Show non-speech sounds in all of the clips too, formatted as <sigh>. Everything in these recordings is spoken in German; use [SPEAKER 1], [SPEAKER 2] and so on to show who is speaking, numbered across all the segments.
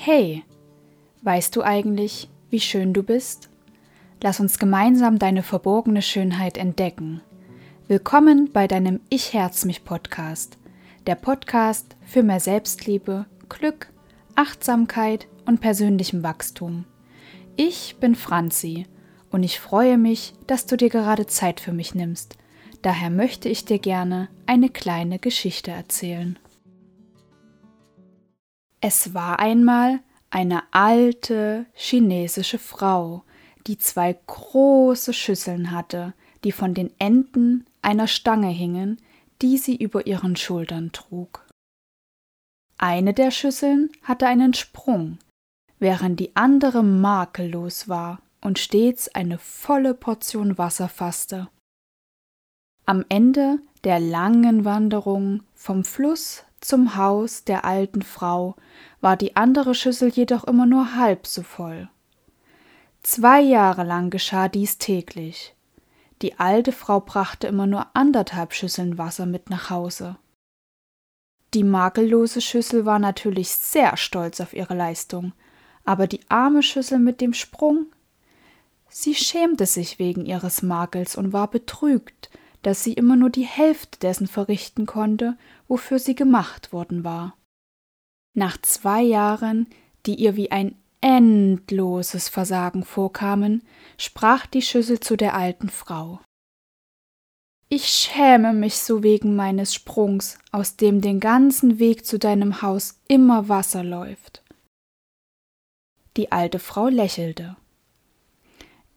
[SPEAKER 1] Hey, weißt du eigentlich, wie schön du bist? Lass uns gemeinsam deine verborgene Schönheit entdecken. Willkommen bei deinem Ich Herz mich Podcast, der Podcast für mehr Selbstliebe, Glück, Achtsamkeit und persönlichem Wachstum. Ich bin Franzi und ich freue mich, dass du dir gerade Zeit für mich nimmst. Daher möchte ich dir gerne eine kleine Geschichte erzählen. Es war einmal eine alte chinesische Frau, die zwei große Schüsseln hatte, die von den Enden einer Stange hingen, die sie über ihren Schultern trug. Eine der Schüsseln hatte einen Sprung, während die andere makellos war und stets eine volle Portion Wasser fasste. Am Ende der langen Wanderung vom Fluss zum Haus der alten Frau war die andere Schüssel jedoch immer nur halb so voll. Zwei Jahre lang geschah dies täglich. Die alte Frau brachte immer nur anderthalb Schüsseln Wasser mit nach Hause. Die makellose Schüssel war natürlich sehr stolz auf ihre Leistung, aber die arme Schüssel mit dem Sprung? Sie schämte sich wegen ihres Makels und war betrübt, dass sie immer nur die Hälfte dessen verrichten konnte, wofür sie gemacht worden war. Nach zwei Jahren, die ihr wie ein endloses Versagen vorkamen, sprach die Schüssel zu der alten Frau. Ich schäme mich so wegen meines Sprungs, aus dem den ganzen Weg zu deinem Haus immer Wasser läuft. Die alte Frau lächelte.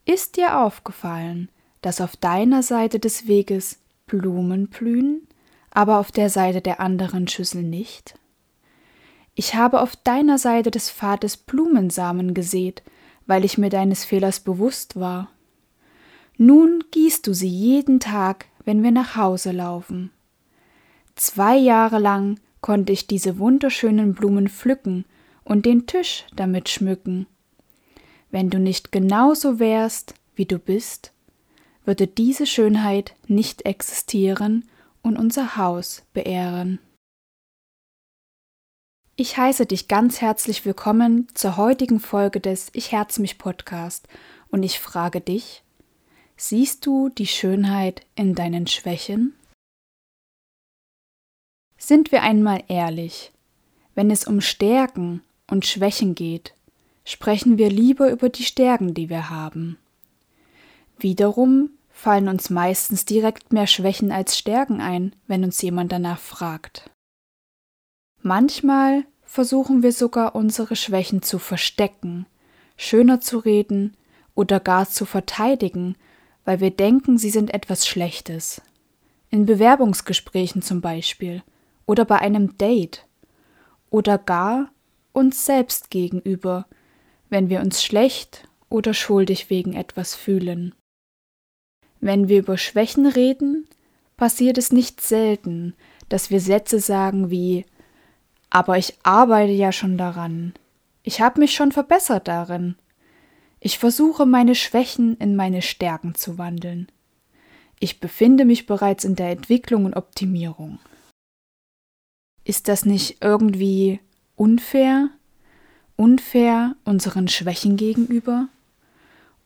[SPEAKER 1] Ist dir aufgefallen, dass auf deiner Seite des Weges Blumen blühen, aber auf der Seite der anderen Schüssel nicht? Ich habe auf deiner Seite des Pfades Blumensamen gesät, weil ich mir deines Fehlers bewusst war. Nun gießt du sie jeden Tag, wenn wir nach Hause laufen. Zwei Jahre lang konnte ich diese wunderschönen Blumen pflücken und den Tisch damit schmücken. Wenn du nicht genauso wärst, wie du bist, würde diese Schönheit nicht existieren und unser Haus beehren. Ich heiße dich ganz herzlich willkommen zur heutigen Folge des Ich Herz mich Podcast und ich frage dich, siehst du die Schönheit in deinen Schwächen? Sind wir einmal ehrlich, wenn es um Stärken und Schwächen geht, sprechen wir lieber über die Stärken, die wir haben. Wiederum fallen uns meistens direkt mehr Schwächen als Stärken ein, wenn uns jemand danach fragt. Manchmal versuchen wir sogar unsere Schwächen zu verstecken, schöner zu reden oder gar zu verteidigen, weil wir denken, sie sind etwas Schlechtes. In Bewerbungsgesprächen zum Beispiel oder bei einem Date oder gar uns selbst gegenüber, wenn wir uns schlecht oder schuldig wegen etwas fühlen. Wenn wir über Schwächen reden, passiert es nicht selten, dass wir Sätze sagen wie Aber ich arbeite ja schon daran. Ich habe mich schon verbessert darin. Ich versuche meine Schwächen in meine Stärken zu wandeln. Ich befinde mich bereits in der Entwicklung und Optimierung. Ist das nicht irgendwie unfair? Unfair unseren Schwächen gegenüber?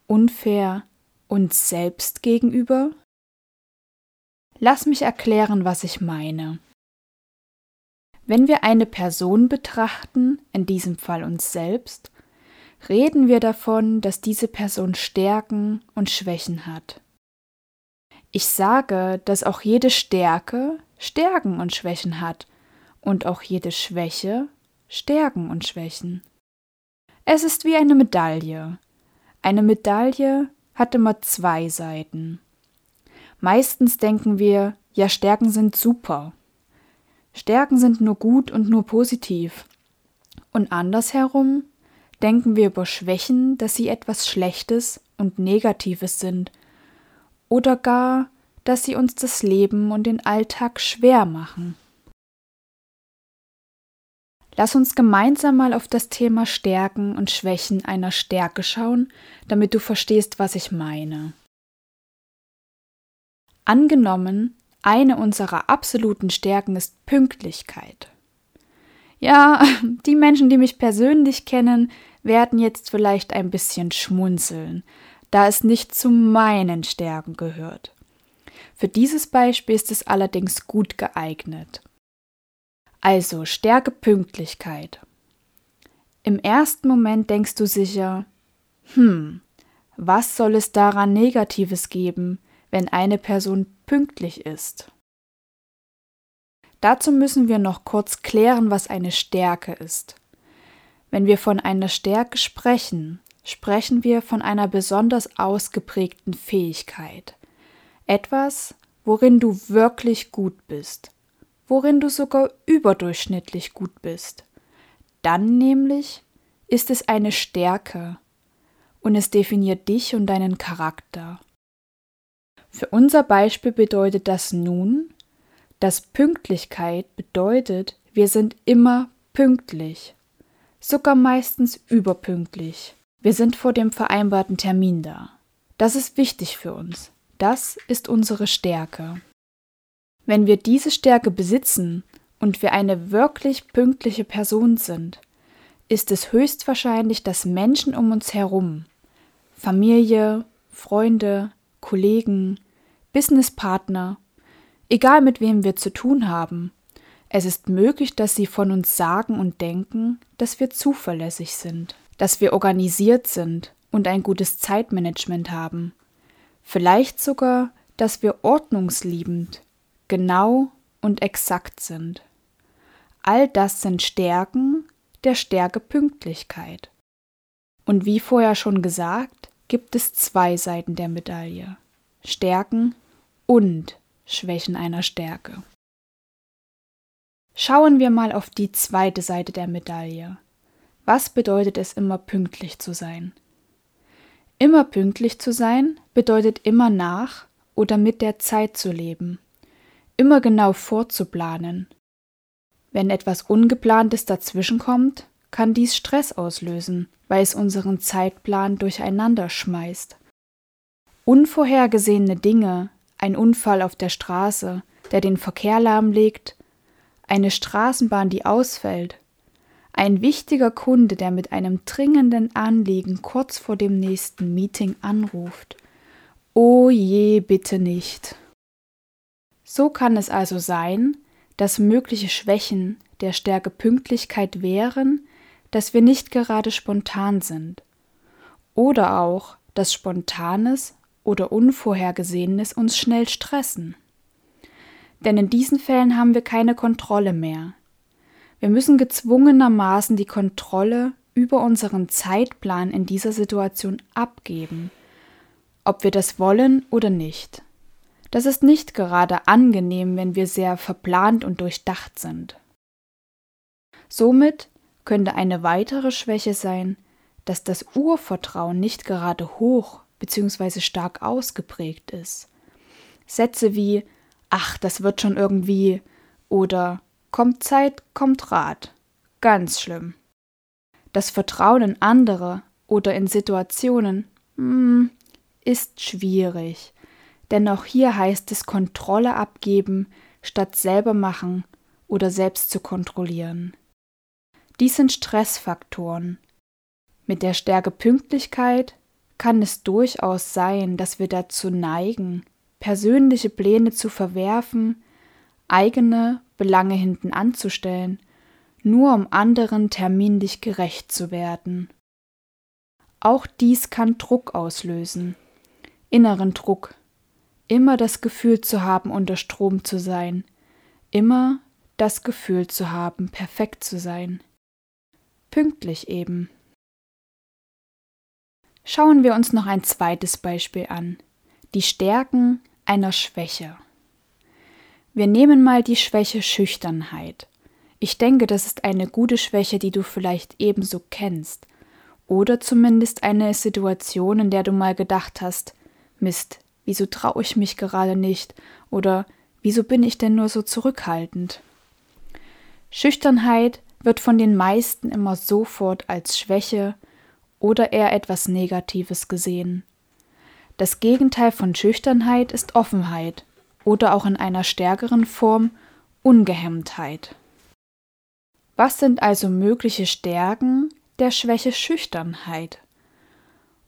[SPEAKER 1] Unfair uns selbst gegenüber? Lass mich erklären, was ich meine. Wenn wir eine Person betrachten, in diesem Fall uns selbst, reden wir davon, dass diese Person Stärken und Schwächen hat. Ich sage, dass auch jede Stärke Stärken und Schwächen hat und auch jede Schwäche Stärken und Schwächen. Es ist wie eine Medaille. Eine Medaille hat immer zwei Seiten. Meistens denken wir, ja, Stärken sind super. Stärken sind nur gut und nur positiv. Und andersherum denken wir über Schwächen, dass sie etwas Schlechtes und Negatives sind. Oder gar, dass sie uns das Leben und den Alltag schwer machen. Lass uns gemeinsam mal auf das Thema Stärken und Schwächen einer Stärke schauen, damit du verstehst, was ich meine. Angenommen, eine unserer absoluten Stärken ist Pünktlichkeit. Ja, <laughs> die Menschen, die mich persönlich kennen, werden jetzt vielleicht ein bisschen schmunzeln, da es nicht zu meinen Stärken gehört. Für dieses Beispiel ist es allerdings gut geeignet. Also Stärke Pünktlichkeit. Im ersten Moment denkst du sicher, hm, was soll es daran Negatives geben, wenn eine Person pünktlich ist? Dazu müssen wir noch kurz klären, was eine Stärke ist. Wenn wir von einer Stärke sprechen, sprechen wir von einer besonders ausgeprägten Fähigkeit. Etwas, worin du wirklich gut bist, worin du sogar überdurchschnittlich gut bist. Dann nämlich ist es eine Stärke und es definiert dich und deinen Charakter. Für unser Beispiel bedeutet das nun, dass Pünktlichkeit bedeutet, wir sind immer pünktlich, sogar meistens überpünktlich. Wir sind vor dem vereinbarten Termin da. Das ist wichtig für uns. Das ist unsere Stärke. Wenn wir diese Stärke besitzen und wir eine wirklich pünktliche Person sind, ist es höchstwahrscheinlich, dass Menschen um uns herum, Familie, Freunde, Kollegen, Businesspartner, egal mit wem wir zu tun haben, es ist möglich, dass sie von uns sagen und denken, dass wir zuverlässig sind, dass wir organisiert sind und ein gutes Zeitmanagement haben. Vielleicht sogar, dass wir ordnungsliebend, genau und exakt sind. All das sind Stärken der Stärke Pünktlichkeit. Und wie vorher schon gesagt, gibt es zwei Seiten der Medaille. Stärken und Schwächen einer Stärke. Schauen wir mal auf die zweite Seite der Medaille. Was bedeutet es immer pünktlich zu sein? Immer pünktlich zu sein bedeutet immer nach oder mit der Zeit zu leben, immer genau vorzuplanen. Wenn etwas Ungeplantes dazwischenkommt, kann dies Stress auslösen, weil es unseren Zeitplan durcheinander schmeißt. Unvorhergesehene Dinge, ein Unfall auf der Straße, der den Verkehr lahmlegt, eine Straßenbahn, die ausfällt, ein wichtiger Kunde, der mit einem dringenden Anliegen kurz vor dem nächsten Meeting anruft. Oh je, bitte nicht. So kann es also sein, dass mögliche Schwächen der Stärke Pünktlichkeit wären, dass wir nicht gerade spontan sind. Oder auch, dass Spontanes oder Unvorhergesehenes uns schnell stressen denn in diesen Fällen haben wir keine Kontrolle mehr. Wir müssen gezwungenermaßen die Kontrolle über unseren Zeitplan in dieser Situation abgeben, ob wir das wollen oder nicht. Das ist nicht gerade angenehm, wenn wir sehr verplant und durchdacht sind. Somit könnte eine weitere Schwäche sein, dass das Urvertrauen nicht gerade hoch bzw. stark ausgeprägt ist. Sätze wie ach, das wird schon irgendwie oder kommt Zeit, kommt Rat. Ganz schlimm. Das Vertrauen in andere oder in Situationen hm, ist schwierig, denn auch hier heißt es Kontrolle abgeben, statt selber machen oder selbst zu kontrollieren. Dies sind Stressfaktoren. Mit der Stärke Pünktlichkeit kann es durchaus sein, dass wir dazu neigen, persönliche Pläne zu verwerfen, eigene Belange hinten anzustellen, nur um anderen terminlich gerecht zu werden. Auch dies kann Druck auslösen, inneren Druck, immer das Gefühl zu haben, unter Strom zu sein, immer das Gefühl zu haben, perfekt zu sein. Pünktlich eben. Schauen wir uns noch ein zweites Beispiel an. Die Stärken einer Schwäche. Wir nehmen mal die Schwäche Schüchternheit. Ich denke, das ist eine gute Schwäche, die du vielleicht ebenso kennst. Oder zumindest eine Situation, in der du mal gedacht hast, Mist, wieso traue ich mich gerade nicht? Oder wieso bin ich denn nur so zurückhaltend? Schüchternheit wird von den meisten immer sofort als Schwäche oder eher etwas Negatives gesehen. Das Gegenteil von Schüchternheit ist Offenheit oder auch in einer stärkeren Form Ungehemmtheit. Was sind also mögliche Stärken der Schwäche Schüchternheit?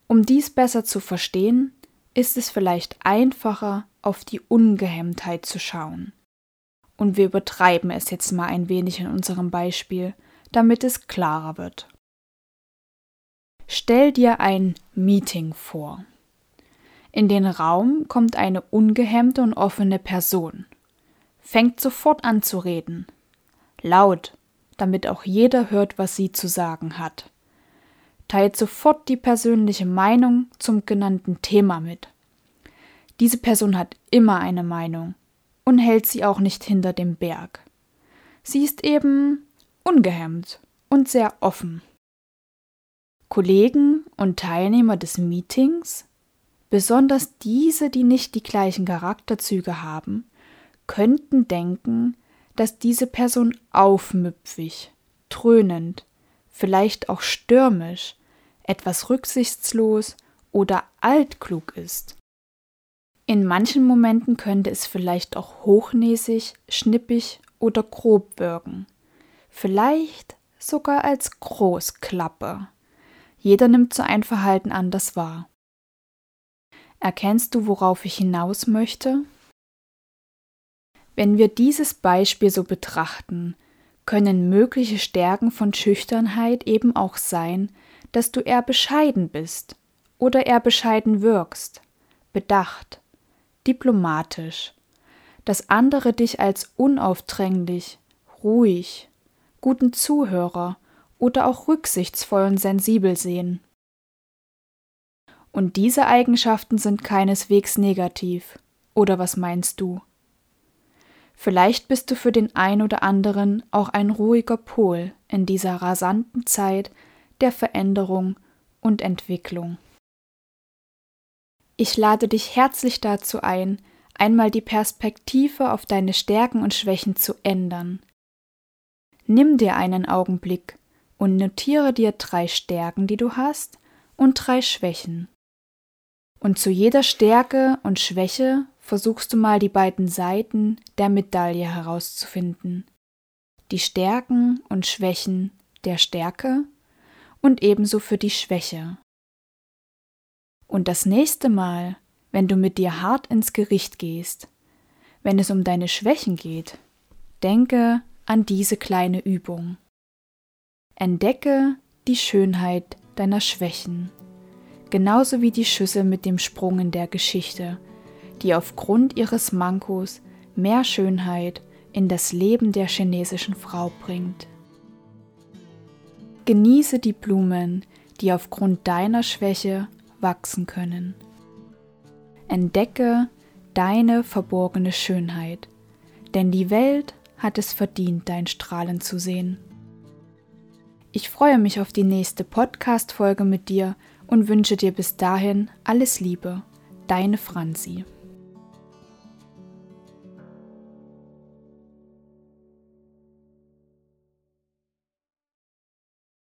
[SPEAKER 1] Um dies besser zu verstehen, ist es vielleicht einfacher, auf die Ungehemmtheit zu schauen. Und wir übertreiben es jetzt mal ein wenig in unserem Beispiel, damit es klarer wird. Stell dir ein Meeting vor. In den Raum kommt eine ungehemmte und offene Person, fängt sofort an zu reden, laut, damit auch jeder hört, was sie zu sagen hat, teilt sofort die persönliche Meinung zum genannten Thema mit. Diese Person hat immer eine Meinung und hält sie auch nicht hinter dem Berg. Sie ist eben ungehemmt und sehr offen. Kollegen und Teilnehmer des Meetings, besonders diese, die nicht die gleichen Charakterzüge haben, könnten denken, dass diese Person aufmüpfig, dröhnend, vielleicht auch stürmisch, etwas rücksichtslos oder altklug ist. In manchen Momenten könnte es vielleicht auch hochnäsig, schnippig oder grob wirken. Vielleicht sogar als Großklappe. Jeder nimmt so ein Verhalten anders wahr. Erkennst du, worauf ich hinaus möchte? Wenn wir dieses Beispiel so betrachten, können mögliche Stärken von Schüchternheit eben auch sein, dass du eher bescheiden bist oder eher bescheiden wirkst, bedacht, diplomatisch, dass andere dich als unaufdringlich, ruhig, guten Zuhörer oder auch rücksichtsvoll und sensibel sehen. Und diese Eigenschaften sind keineswegs negativ. Oder was meinst du? Vielleicht bist du für den ein oder anderen auch ein ruhiger Pol in dieser rasanten Zeit der Veränderung und Entwicklung. Ich lade dich herzlich dazu ein, einmal die Perspektive auf deine Stärken und Schwächen zu ändern. Nimm dir einen Augenblick und notiere dir drei Stärken, die du hast, und drei Schwächen. Und zu jeder Stärke und Schwäche versuchst du mal die beiden Seiten der Medaille herauszufinden. Die Stärken und Schwächen der Stärke und ebenso für die Schwäche. Und das nächste Mal, wenn du mit dir hart ins Gericht gehst, wenn es um deine Schwächen geht, denke an diese kleine Übung. Entdecke die Schönheit deiner Schwächen, genauso wie die Schüssel mit dem Sprung in der Geschichte, die aufgrund ihres Mankos mehr Schönheit in das Leben der chinesischen Frau bringt. Genieße die Blumen, die aufgrund deiner Schwäche wachsen können. Entdecke deine verborgene Schönheit, denn die Welt hat es verdient, dein Strahlen zu sehen. Ich freue mich auf die nächste Podcast-Folge mit dir und wünsche dir bis dahin alles Liebe. Deine Franzi.